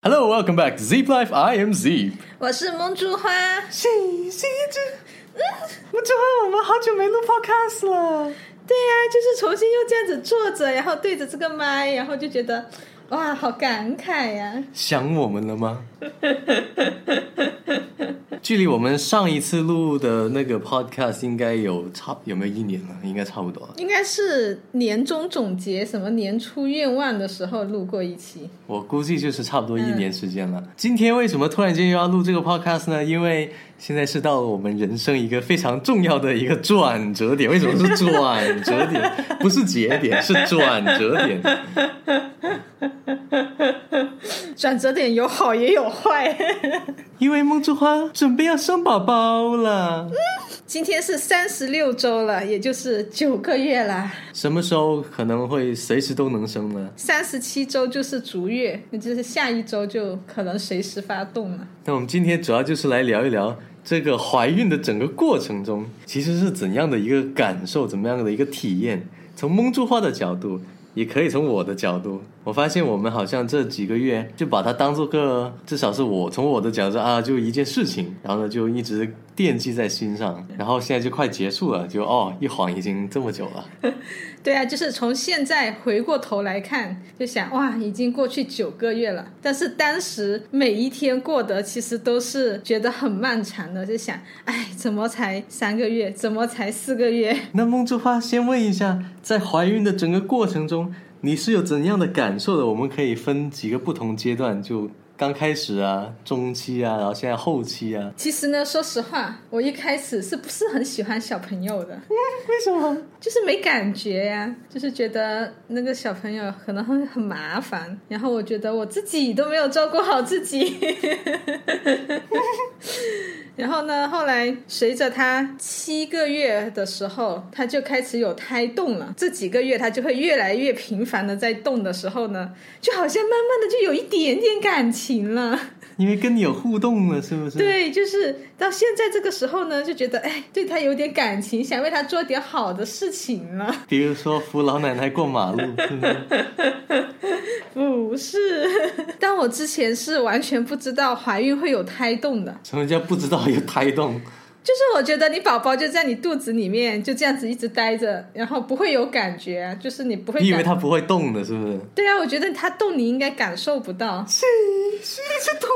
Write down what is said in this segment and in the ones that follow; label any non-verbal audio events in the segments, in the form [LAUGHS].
Hello, welcome back to Zip Life. I am Zeep 我是梦珠花，是是这，嗯，梦珠花我们好久没录 podcast 了。对呀、就是重新又这样子坐着，然后对着这个麦，然后就觉得哇，好感慨呀、想我们了吗？[LAUGHS] 距离我们上一次录的那个 podcast 应该有差有没有一年了？应该差不多。应该是年终总结、什么年初愿望的时候录过一期。我估计就是差不多一年时间了。今天为什么突然间又要录这个 podcast 呢？因为现在是到了我们人生一个非常重要的一个转折点。为什么是转折点？不是节点，是转折点。[LAUGHS] 转折点有好也有坏。因为梦之花准备要生宝宝了。嗯今天是三十六周了，也就是九个月啦。什么时候可能会随时都能生呢？三十七周就是足月，那就是下一周就可能随时发动了。那我们今天主要就是来聊一聊这个怀孕的整个过程中，其实是怎样的一个感受，怎么样的一个体验。从蒙住花的角度，也可以从我的角度，我发现我们好像这几个月就把它当做个，至少是我从我的角度啊，就一件事情，然后呢就一直惦记在心上，然后现在就快结束了，就哦一晃已经这么久了。[LAUGHS] 对啊，就是从现在回过头来看，就想哇，已经过去九个月了。但是当时每一天过得其实都是觉得很漫长的，就想，哎，怎么才三个月？怎么才四个月？[LAUGHS] 那梦之花，先问一下，在怀孕的整个过程中，你是有怎样的感受的？我们可以分几个不同阶段，就刚开始啊，中期啊，然后现在后期啊。其实呢，说实话，我一开始是不是很喜欢小朋友的？[LAUGHS] 为什么？就是没感觉呀、就是觉得那个小朋友可能会很麻烦，然后我觉得我自己都没有照顾好自己。然后呢，后来随着他七个月的时候，他就开始有胎动了。这几个月他就会越来越频繁的在动的时候呢，就好像慢慢的就有一点点感情了。因为跟你有互动了，是不是？。对，就是到现在这个时候呢，就觉得哎，对他有点感情，想为他做点好的事情了。比如说扶老奶奶过马路，是不是？[LAUGHS] 不是，[LAUGHS] 但我之前是完全不知道怀孕会有胎动的，什么叫不知道有胎动？就是我觉得你宝宝就在你肚子里面就这样子一直待着，然后不会有感觉啊，就是你不会感。你以为他不会动的，是不是？对啊，我觉得他动你应该感受不到。是是一只图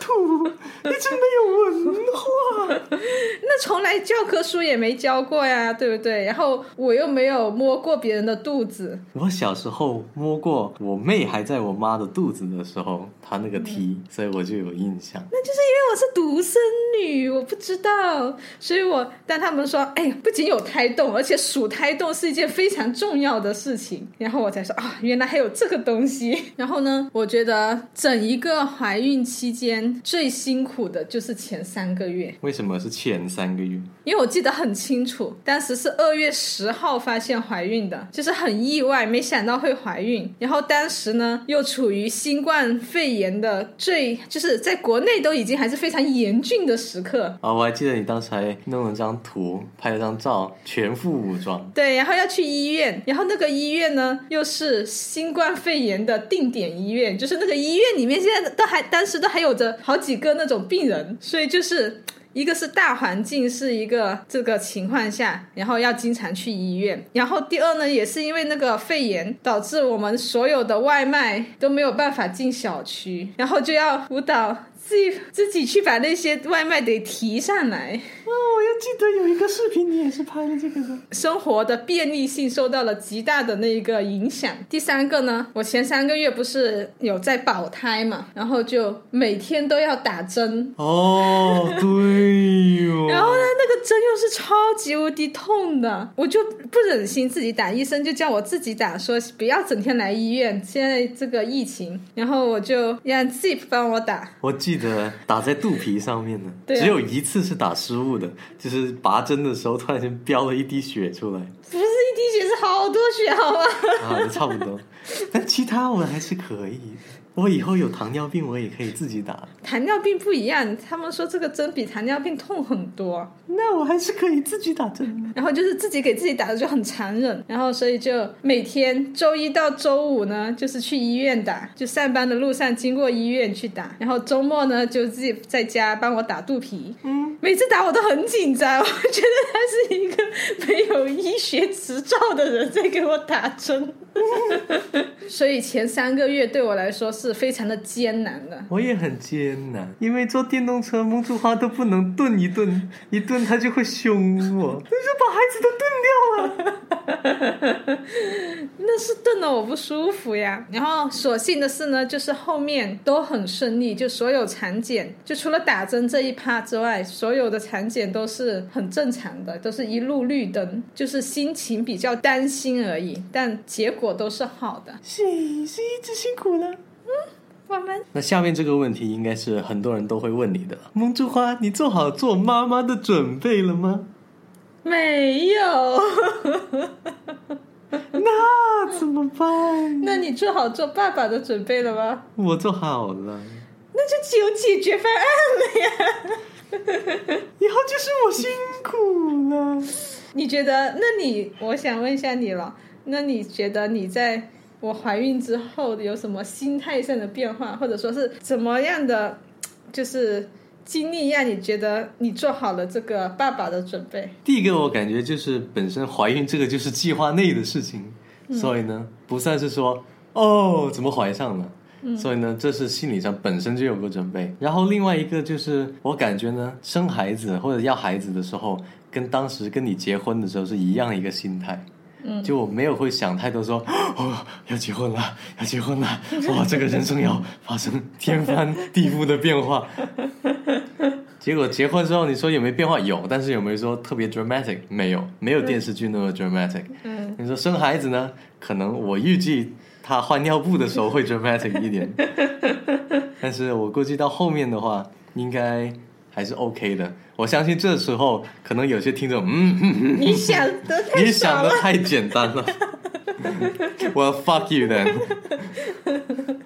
图，你真没有文化。那从来教科书也没教过呀，对不对？然后我又没有摸过别人的肚子，我小时候摸过我妹还在我妈的肚子的时候，她那个嗯踢，所以我就有印象。那就是因为我是独生女，我不知道，所以我当他们说，哎呀，不仅有胎动，而且数胎动是一件非常重要的事情，然后我才说啊，原来还有这个东西。然后呢，我觉得整一个怀孕期间最辛苦的就是前三个月，为什么是前三个月？因为我记得很清楚，当时是二月十号发现怀孕的，就是很意外，没想到会怀孕。然后当时呢，又处于新冠肺炎的最，就是在国内都已经还是非常严峻的时刻。啊，我还记得你当时还弄了张图，拍了张照，全副武装。对，然后要去医院，然后那个医院呢，又是新冠肺炎的定点医院，就是那个医院里面现在都还当时都还有着好几个那种病人，所以就是。一个是大环境是一个这个情况下，然后要经常去医院。然后第二呢，也是因为那个肺炎导致我们所有的外卖都没有办法进小区，然后就要辅导自己自己去把那些外卖得提上来。哦，我又记得有一个视频，你也是拍了这个的。生活的便利性受到了极大的那一个影响。第三个呢，我前三个月不是有在保胎嘛，然后就每天都要打针。哦，对哟。然后呢，那个针又是超级无敌痛的，我就不忍心自己打，医生就叫我自己打，说不要整天来医院。现在这个疫情，然后我就让 Zip 帮我打。我记得打在肚皮上面的，对啊只有一次是打失误的，就是拔针的时候突然间飙了一滴血出来，不是一滴血，是好多血，好吗？啊，就差不多。但其他我还是可以的。我以后有糖尿病，我也可以自己打。糖尿病不一样，他们说这个针比糖尿病痛很多。那我还是可以自己打针。然后就是自己给自己打的就很残忍，然后所以就每天周一到周五呢，就是去医院打，就上班的路上经过医院去打，然后周末呢就自己在家帮我打肚皮。嗯，每次打我都很紧张，我觉得他是一个没有医学执照的人在给我打针，[LAUGHS] 所以前三个月对我来说是非常的艰难的。我也很艰难，因为坐电动车，梦竹花都不能顿一顿，一顿他就会凶我，[LAUGHS] 那就把孩子都顿掉了。[LAUGHS] 那是炖的我不舒服呀。然后所幸的是呢，就是后面都很顺利，就所有产检，就除了打针这一趴之外，所有的产检都是很正常的，都是一路绿灯，就是心情比较担心而已，但结果都是好的。是是一直辛苦了。那下面这个问题应该是很多人都会问你的，蒙珠花，你做好做妈妈的准备了吗？没有，[LAUGHS] 那怎么办？那你做好做爸爸的准备了吗？我做好了，那就只有解决方案了呀。[LAUGHS] 以后就是我辛苦了。你觉得？那你，我想问一下你了。那你觉得你在我怀孕之后有什么心态上的变化，或者说是怎么样的，[TSK] 就是经历让你觉得你做好了这个爸爸的准备？第一个，我感觉就是本身怀孕这个就是计划内的事情，所以呢，不算是说哦怎么怀上了。所以呢，这是心理上本身就有个准备。然后另外一个就是，我感觉呢，生孩子或者要孩子的时候，跟当时跟你结婚的时候是一样一个心态。嗯，就我没有会想太多，说 [GASPS] 哦要结婚了，要结婚了，[LAUGHS] 哇，这个人生要发生天翻地覆的变化。[LAUGHS] 结果结婚之后，你说有没有变化？有，但是有没有说特别 dramatic？没有，没有电视剧那么 dramatic。嗯，你说生孩子呢？可能我预计他换尿布的时候会 dramatic 一点，[LAUGHS] 但是我估计到后面的话，应该还是 OK 的。我相信这时候可能有些听众，嗯，[LAUGHS] 你想的太你想的。太简单了。[LAUGHS] 我要 fuck you then。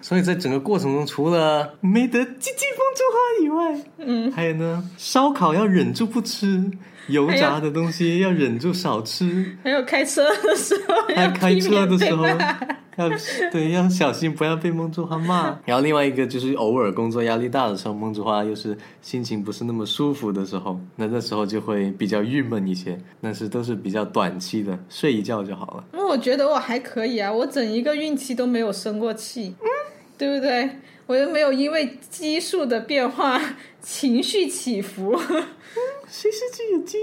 所以在整个过程中，除了没得鸡鸡风中花以外，嗯，还有呢，烧烤要忍住不吃，油炸的东西要忍住少吃，还有开车的时候还有开车的时候要 [LAUGHS] 对要小心，不要被梦之花骂。[LAUGHS] 然后另外一个就是偶尔工作压力大的时候，梦之花又是心情不是那么舒服的时候，那那时候就会比较郁闷一些。但是都是比较短期的，睡一觉就好了。那我觉得我还可以啊，我整一个孕期都没有生过气，嗯，对不对？我又没有因为激素的变化 [LAUGHS] 情绪起伏，谁是最有进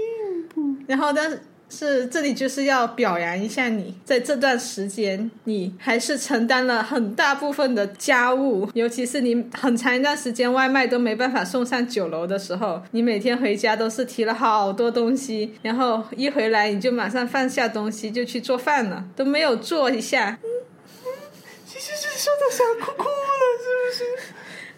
步？然后但是这里就是要表扬一下你，在这段时间你还是承担了很大部分的家务，尤其是你很长一段时间外卖都没办法送上九楼的时候，你每天回家都是提了好多东西，然后一回来你就马上放下东西就去做饭了，都没有做一下，嗯 [LAUGHS] 嗯其实是说的想哭哭了，是不是？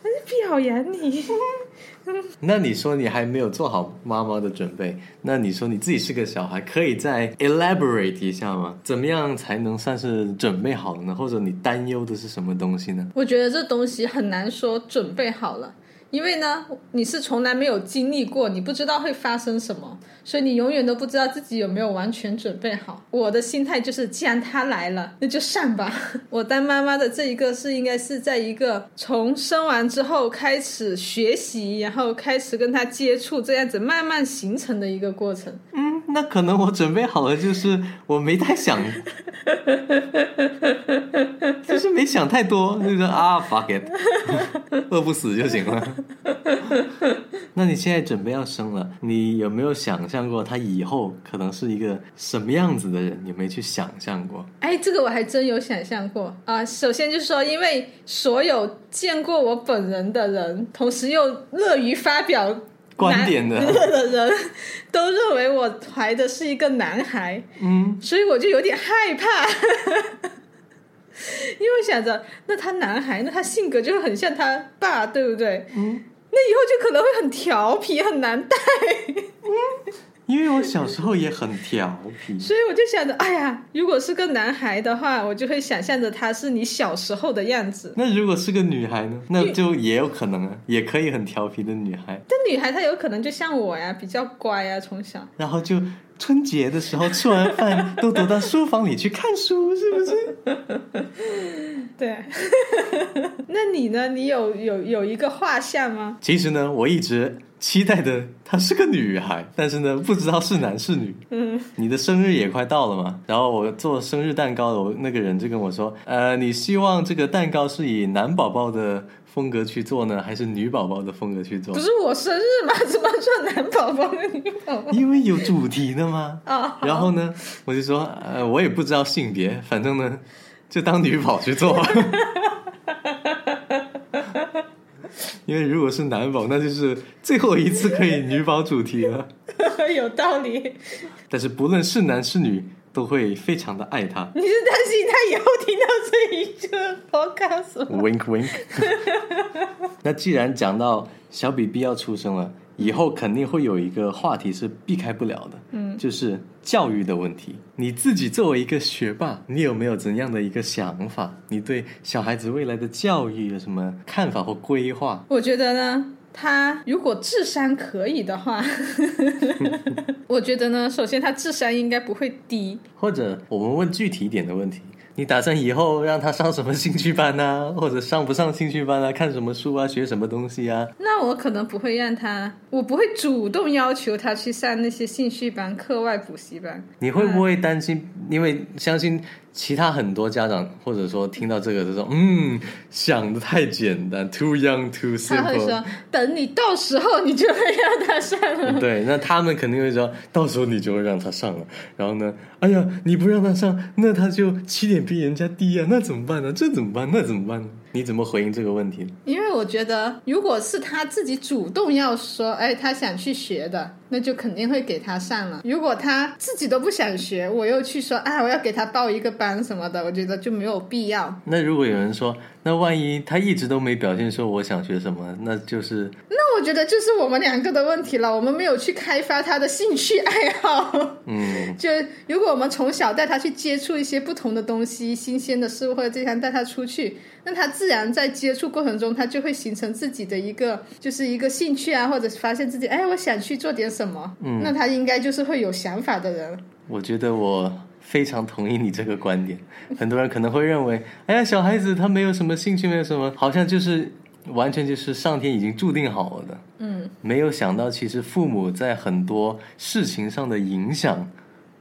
我是表扬你。[LAUGHS] [LAUGHS] 那你说你还没有做好妈妈的准备，那你说你自己是个小孩，可以再 elaborate 一下吗？怎么样才能算是准备好了呢？或者你担忧的是什么东西呢？我觉得这东西很难说准备好了，因为呢，你是从来没有经历过，你不知道会发生什么，所以你永远都不知道自己有没有完全准备好。我的心态就是，既然他来了，那就上吧。[LAUGHS] 我当妈妈的这一个是应该是在一个从生完之后开始学习，然后开始跟他接触，这样子慢慢形成的一个过程。嗯，那可能我准备好了，就是我没太想，就是没想太多，就是啊，fuck it，[LAUGHS] 饿不死就行了。那你现在准备要生了，你有没有想象过他以后可能是一个什么样子的人？有没有去想象过？哎，这个我还真有想象过啊、首先就是说，因为所有见过我本人的人，同时又乐于发表观点的男 [LAUGHS] 的人，都认为我怀的是一个男孩，嗯，所以我就有点害怕。[LAUGHS] 因为我想着，那他男孩，那他性格就很像他爸，对不对？嗯，那以后就可能会很调皮，很难带。因为我小时候也很调皮。所以我就想着，哎呀，如果是个男孩的话，我就会想象着他是你小时候的样子。那如果是个女孩呢？那就也有可能啊，也可以很调皮的女孩。但女孩她有可能就像我呀，比较乖啊，从小。然后就春节的时候吃完饭都躲到书房里去看书，是不是？[LAUGHS] 对。[LAUGHS] 那你呢？你有有有一个画像吗？其实呢，我一直期待的她是个女孩，但是呢，不知道是男是女。嗯，你的生日也快到了嘛，然后我做生日蛋糕的，我那个人就跟我说，呃，你希望这个蛋糕是以男宝宝的风格去做呢，还是女宝宝的风格去做不？是我生日吗？怎么说男宝宝跟女宝宝？因为有主题的嘛。[LAUGHS] 啊，然后呢，我就说，呃，我也不知道性别，反正呢，就当女宝去做吧。[LAUGHS] 因为如果是男宝，那就是最后一次可以女宝主题了。[LAUGHS] 有道理。但是不论是男是女，都会非常的爱他。你是担心他以后听到这一个 podcast？Wink wink。[LAUGHS] 那既然讲到小比比要出生了，以后肯定会有一个话题是避开不了的，嗯，就是教育的问题。你自己作为一个学霸，你有没有怎样的一个想法？你对小孩子未来的教育有什么看法或规划？我觉得呢，他如果智商可以的话，[LAUGHS] 我觉得呢，首先他智商应该不会低。或者我们问具体一点的问题。你打算以后让他上什么兴趣班啊，[LAUGHS] 或者上不上兴趣班啊？看什么书啊？学什么东西啊？那我可能不会让他，我不会主动要求他去上那些兴趣班、课外补习班。你会不会担心？因为相信其他很多家长，或者说听到这个就说：“嗯，想的太简单，too young, too simple。说，等你到时候你就会让他上”了。[LAUGHS] 对，那他们肯定会说，到时候你就会让他上了。然后呢，哎呀，你不让他上，那他就起点比人家低啊，那怎么办呢？这怎么办？那怎么办呢？你怎么回应这个问题？因为我觉得，如果是他自己主动要说，哎，他想去学的，那就肯定会给他上了。如果他自己都不想学，我又去说，啊，我要给他报一个班什么的，我觉得就没有必要。那如果有人说，那万一他一直都没表现说我想学什么，那就是那我觉得就是我们两个的问题了，我们没有去开发他的兴趣爱好。嗯，[LAUGHS] 就如果我们从小带他去接触一些不同的东西、新鲜的事物，或者经常带他出去，那他自然在接触过程中，他就会形成自己的一个就是一个兴趣啊，或者是发现自己哎，我想去做点什么，嗯那他应该就是会有想法的人。我觉得我非常同意你这个观点。很多人可能会认为，哎呀，小孩子他没有什么兴趣，没有什么，好像就是完全就是上天已经注定好了的。嗯，没有想到，其实父母在很多事情上的影响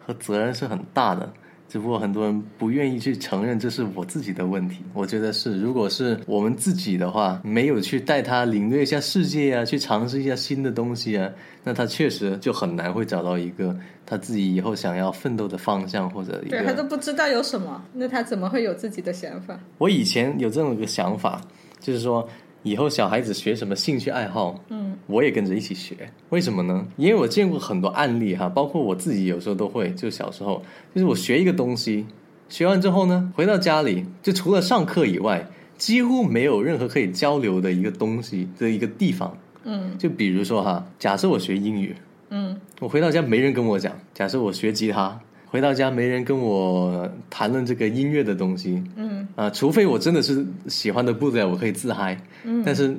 和责任是很大的。只不过很多人不愿意去承认这是我自己的问题。我觉得是，如果是我们自己的话，没有去带他领略一下世界啊，去尝试一下新的东西啊，那他确实就很难会找到一个他自己以后想要奋斗的方向或者一对他。都不知道有什么，那他怎么会有自己的想法？我以前有这么一个想法，就是说以后小孩子学什么兴趣爱好，嗯，我也跟着一起学。为什么呢？因为我见过很多案例哈，包括我自己有时候都会，就小时候，就是我学一个东西，学完之后呢，回到家里就除了上课以外，几乎没有任何可以交流的一个东西的一个地方。嗯就比如说哈，假设我学英语，嗯我回到家没人跟我讲；假设我学吉他，回到家没人跟我谈论这个音乐的东西。嗯啊、除非我真的是喜欢的不得了，我可以自嗨。嗯，但是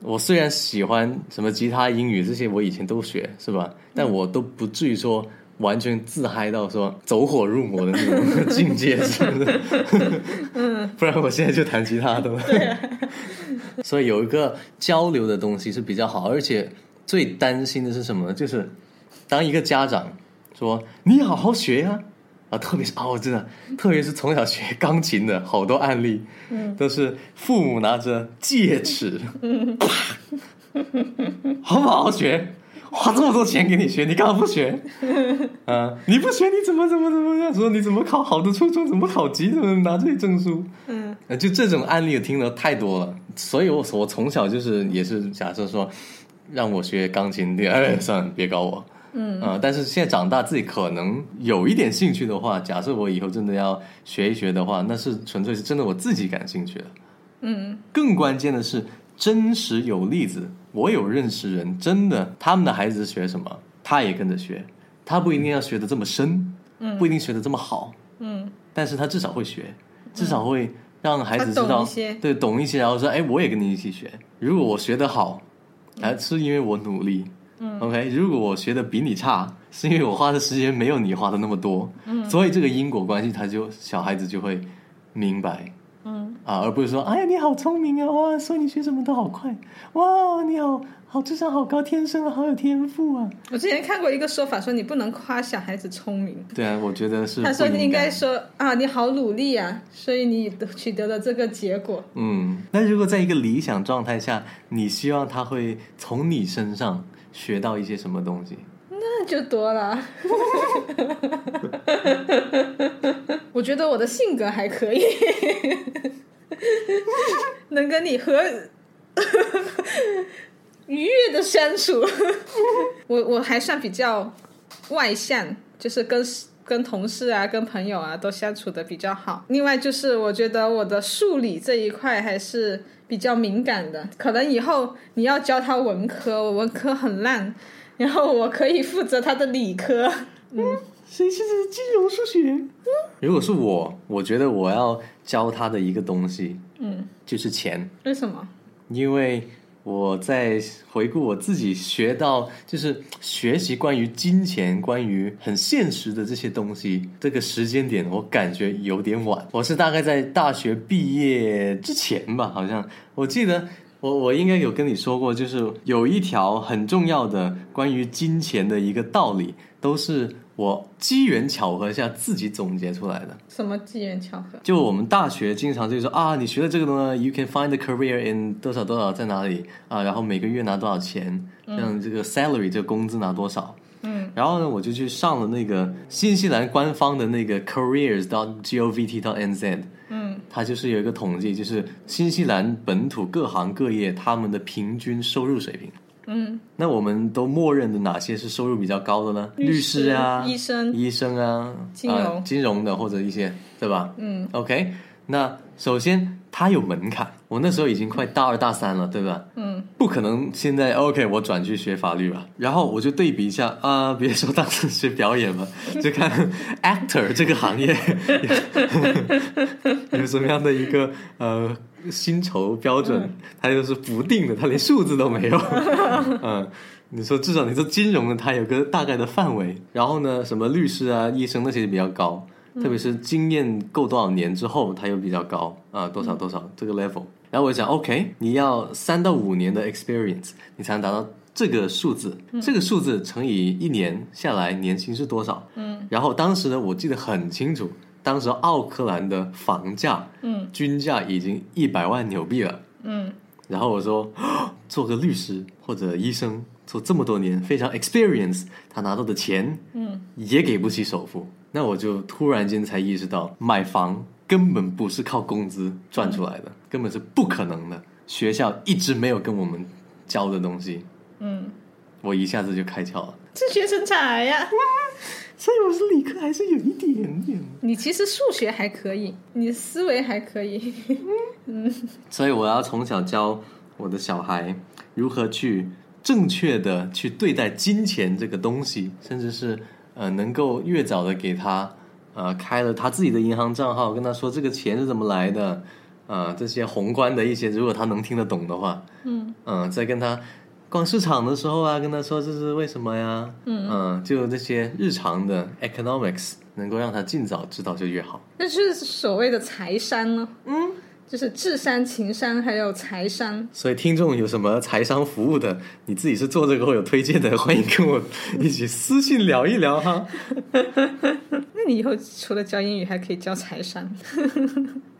我虽然喜欢什么吉他、英语这些，我以前都学，是吧？但我都不至于说完全自嗨到说走火入魔的那种境界，是不是？嗯，[LAUGHS] 不然我现在就弹吉他的了。[LAUGHS] 对啊，所以有一个交流的东西是比较好，而且最担心的是什么呢？就是当一个家长说你好好学呀、啊，特别是哦，真的，特别是从小学钢琴的好多案例，嗯都是父母拿着戒尺，[LAUGHS] 好不好学？花这么多钱给你学，你干嘛不学？啊，你不学你怎么怎么怎么样？说你怎么考好的初中，怎么考级，怎么拿这些证书？嗯呃，就这种案例我听的太多了，所以我我从小就是也是假设说，让我学钢琴，对，哎，算了，别搞我，嗯啊、但是现在长大自己可能有一点兴趣的话，假设我以后真的要学一学的话，那是纯粹是真的我自己感兴趣的。嗯更关键的是，真实有例子，我有认识人，真的他们的孩子学什么，他也跟着学，他不一定要学的这么深，嗯不一定学的这么好，嗯但是他至少会学，至少会让孩子知道对，懂一些，然后说，哎，我也跟你一起学。如果我学得好，还，是因为我努力。嗯 OK，如果我学的比你差，是因为我花的时间没有你花的那么多。嗯所以这个因果关系，他就小孩子就会明白嗯啊，而不是说，哎呀，你好聪明啊，哇，所以你学什么都好快，哇，你好好智商好高，天生啊，好有天赋啊。我之前看过一个说法，说你不能夸小孩子聪明。对啊，我觉得是。他说你应该。说啊，你好努力啊，所以你取得了这个结果。嗯，那如果在一个理想状态下，你希望他会从你身上学到一些什么东西？那就多了。我觉得我的性格还可以，能跟你和 [LAUGHS] 愉悦的相处。我我还算比较外向，就是跟跟同事啊、跟朋友啊都相处的比较好。另外就是我觉得我的数理这一块还是比较敏感的，可能以后你要教他文科，我文科很烂。然后我可以负责他的理科，[LAUGHS] 嗯谁是金融数学？嗯如果是我，我觉得我要教他的一个东西嗯，就是钱，为什么？因为我在回顾我自己学到，就是学习关于金钱、关于很现实的这些东西，这个时间点我感觉有点晚。我是大概在大学毕业之前吧，好像我记得。我我应该有跟你说过，就是有一条很重要的关于金钱的一个道理，都是我机缘巧合下自己总结出来的。什么机缘巧合？就我们大学经常就说啊，你学了这个东西，you can find a career in 多少多少在哪里啊，然后每个月拿多少钱，像这个 salary 这个工资拿多少。嗯，然后呢，我就去上了那个新西兰官方的那个 careers dot govt dot nz。嗯，它就是有一个统计，就是新西兰本土各行各业他们的平均收入水平。嗯，那我们都默认的哪些是收入比较高的呢？律律师啊，医生。医生啊，金融。啊金融的或者一些，对吧？嗯。OK，那首先它有门槛，我那时候已经快大二大三了，对吧？嗯不可能现在 OK，我转去学法律吧。然后我就对比一下啊、[LAUGHS] 别说当时学表演了，[LAUGHS] 就看 actor 这个行业有 [LAUGHS] 有什么样的一个呃薪酬标准，它就是不定的，它连数字都没有。嗯，你说至少你说金融的，它有个大概的范围。然后呢，什么律师啊、医生那些比较高，特别是经验够多少年之后，它又比较高啊，多少多少这个 level。然后我想，OK，你要三到五年的 experience，你才能达到这个数字。这个数字乘以一年下来，年薪是多少？嗯然后当时呢，我记得很清楚，当时奥克兰的房价嗯均价已经一百万纽币了。嗯然后我说，做个律师或者医生，做这么多年，非常 experience，他拿到的钱嗯也给不起首付。那我就突然间才意识到，买房根本不是靠工资赚出来的，根本是不可能的。学校一直没有跟我们教的东西，嗯，我一下子就开窍了。自学成才呀、所以我是理科还是有一点点。你其实数学还可以，你思维还可以。嗯 [LAUGHS] 所以我要从小教我的小孩如何去正确的去对待金钱这个东西，甚至是呃能够越早的给他呃开了他自己的银行账号，跟他说这个钱是怎么来的，呃这些宏观的一些，如果他能听得懂的话，嗯嗯、在跟他逛市场的时候啊，跟他说这是为什么呀，嗯、就这些日常的 economics 能够让他尽早知道就越好。那就是所谓的财商呢。嗯，就是智商、情商还有财商。所以听众有什么财商服务的，你自己是做这个或有推荐的，[LAUGHS] 欢迎跟我一起私信聊一聊哈。[LAUGHS] 那你以后除了教英语，还可以教财商。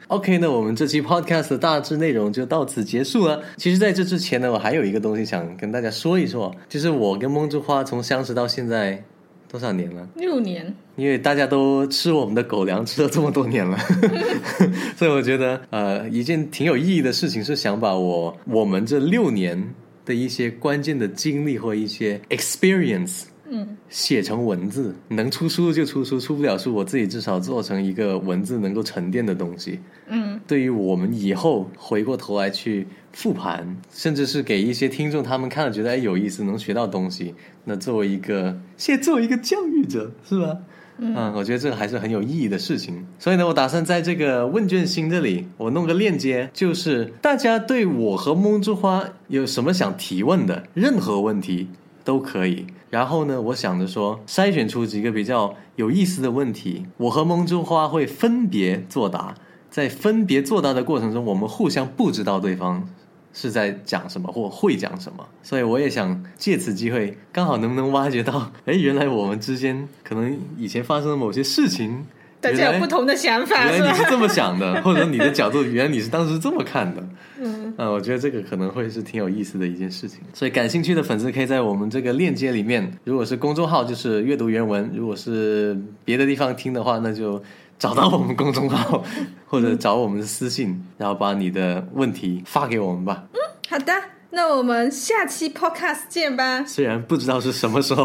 OK，那我们这期 Podcast 的大致内容就到此结束了。其实，在这之前呢，我还有一个东西想跟大家说一说，就是我跟梦之花从相识到现在多少年了？六年，因为大家都吃我们的狗粮吃了这么多年了 [LAUGHS] [LAUGHS] 所以我觉得呃，一件挺有意义的事情是想把我我们这六年的一些关键的经历或一些 experience。嗯写成文字，能出书就出书，出不了书，我自己至少做成一个文字能够沉淀的东西。嗯对于我们以后回过头来去复盘，甚至是给一些听众他们看了觉得哎有意思，能学到东西。那作为一个，现在作为一个教育者，是吧？嗯，我觉得这个还是很有意义的事情。所以呢，我打算在这个问卷星这里，我弄个链接，就是大家对我和梦之花有什么想提问的，任何问题都可以。然后呢，我想着说，筛选出几个比较有意思的问题，我和梦之花会分别作答。在分别作答的过程中，我们互相不知道对方。是在讲什么或会讲什么，所以我也想借此机会，刚好能不能挖掘到，哎，原来我们之间可能以前发生的某些事情，大家有不同的想法，原来你是这么想的，或者你的角度，原来你是当时这么看的，嗯，啊，我觉得这个可能会是挺有意思的一件事情。所以感兴趣的粉丝可以在我们这个链接里面，如果是公众号就是阅读原文，如果是别的地方听的话，那就。找到我们公众号，或者找我们的私信，然后把你的问题发给我们吧。嗯，好的，那我们下期 podcast 见吧。虽然不知道是什么时候，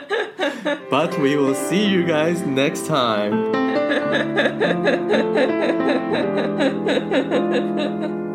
[LAUGHS] But we will see you guys next time. [LAUGHS]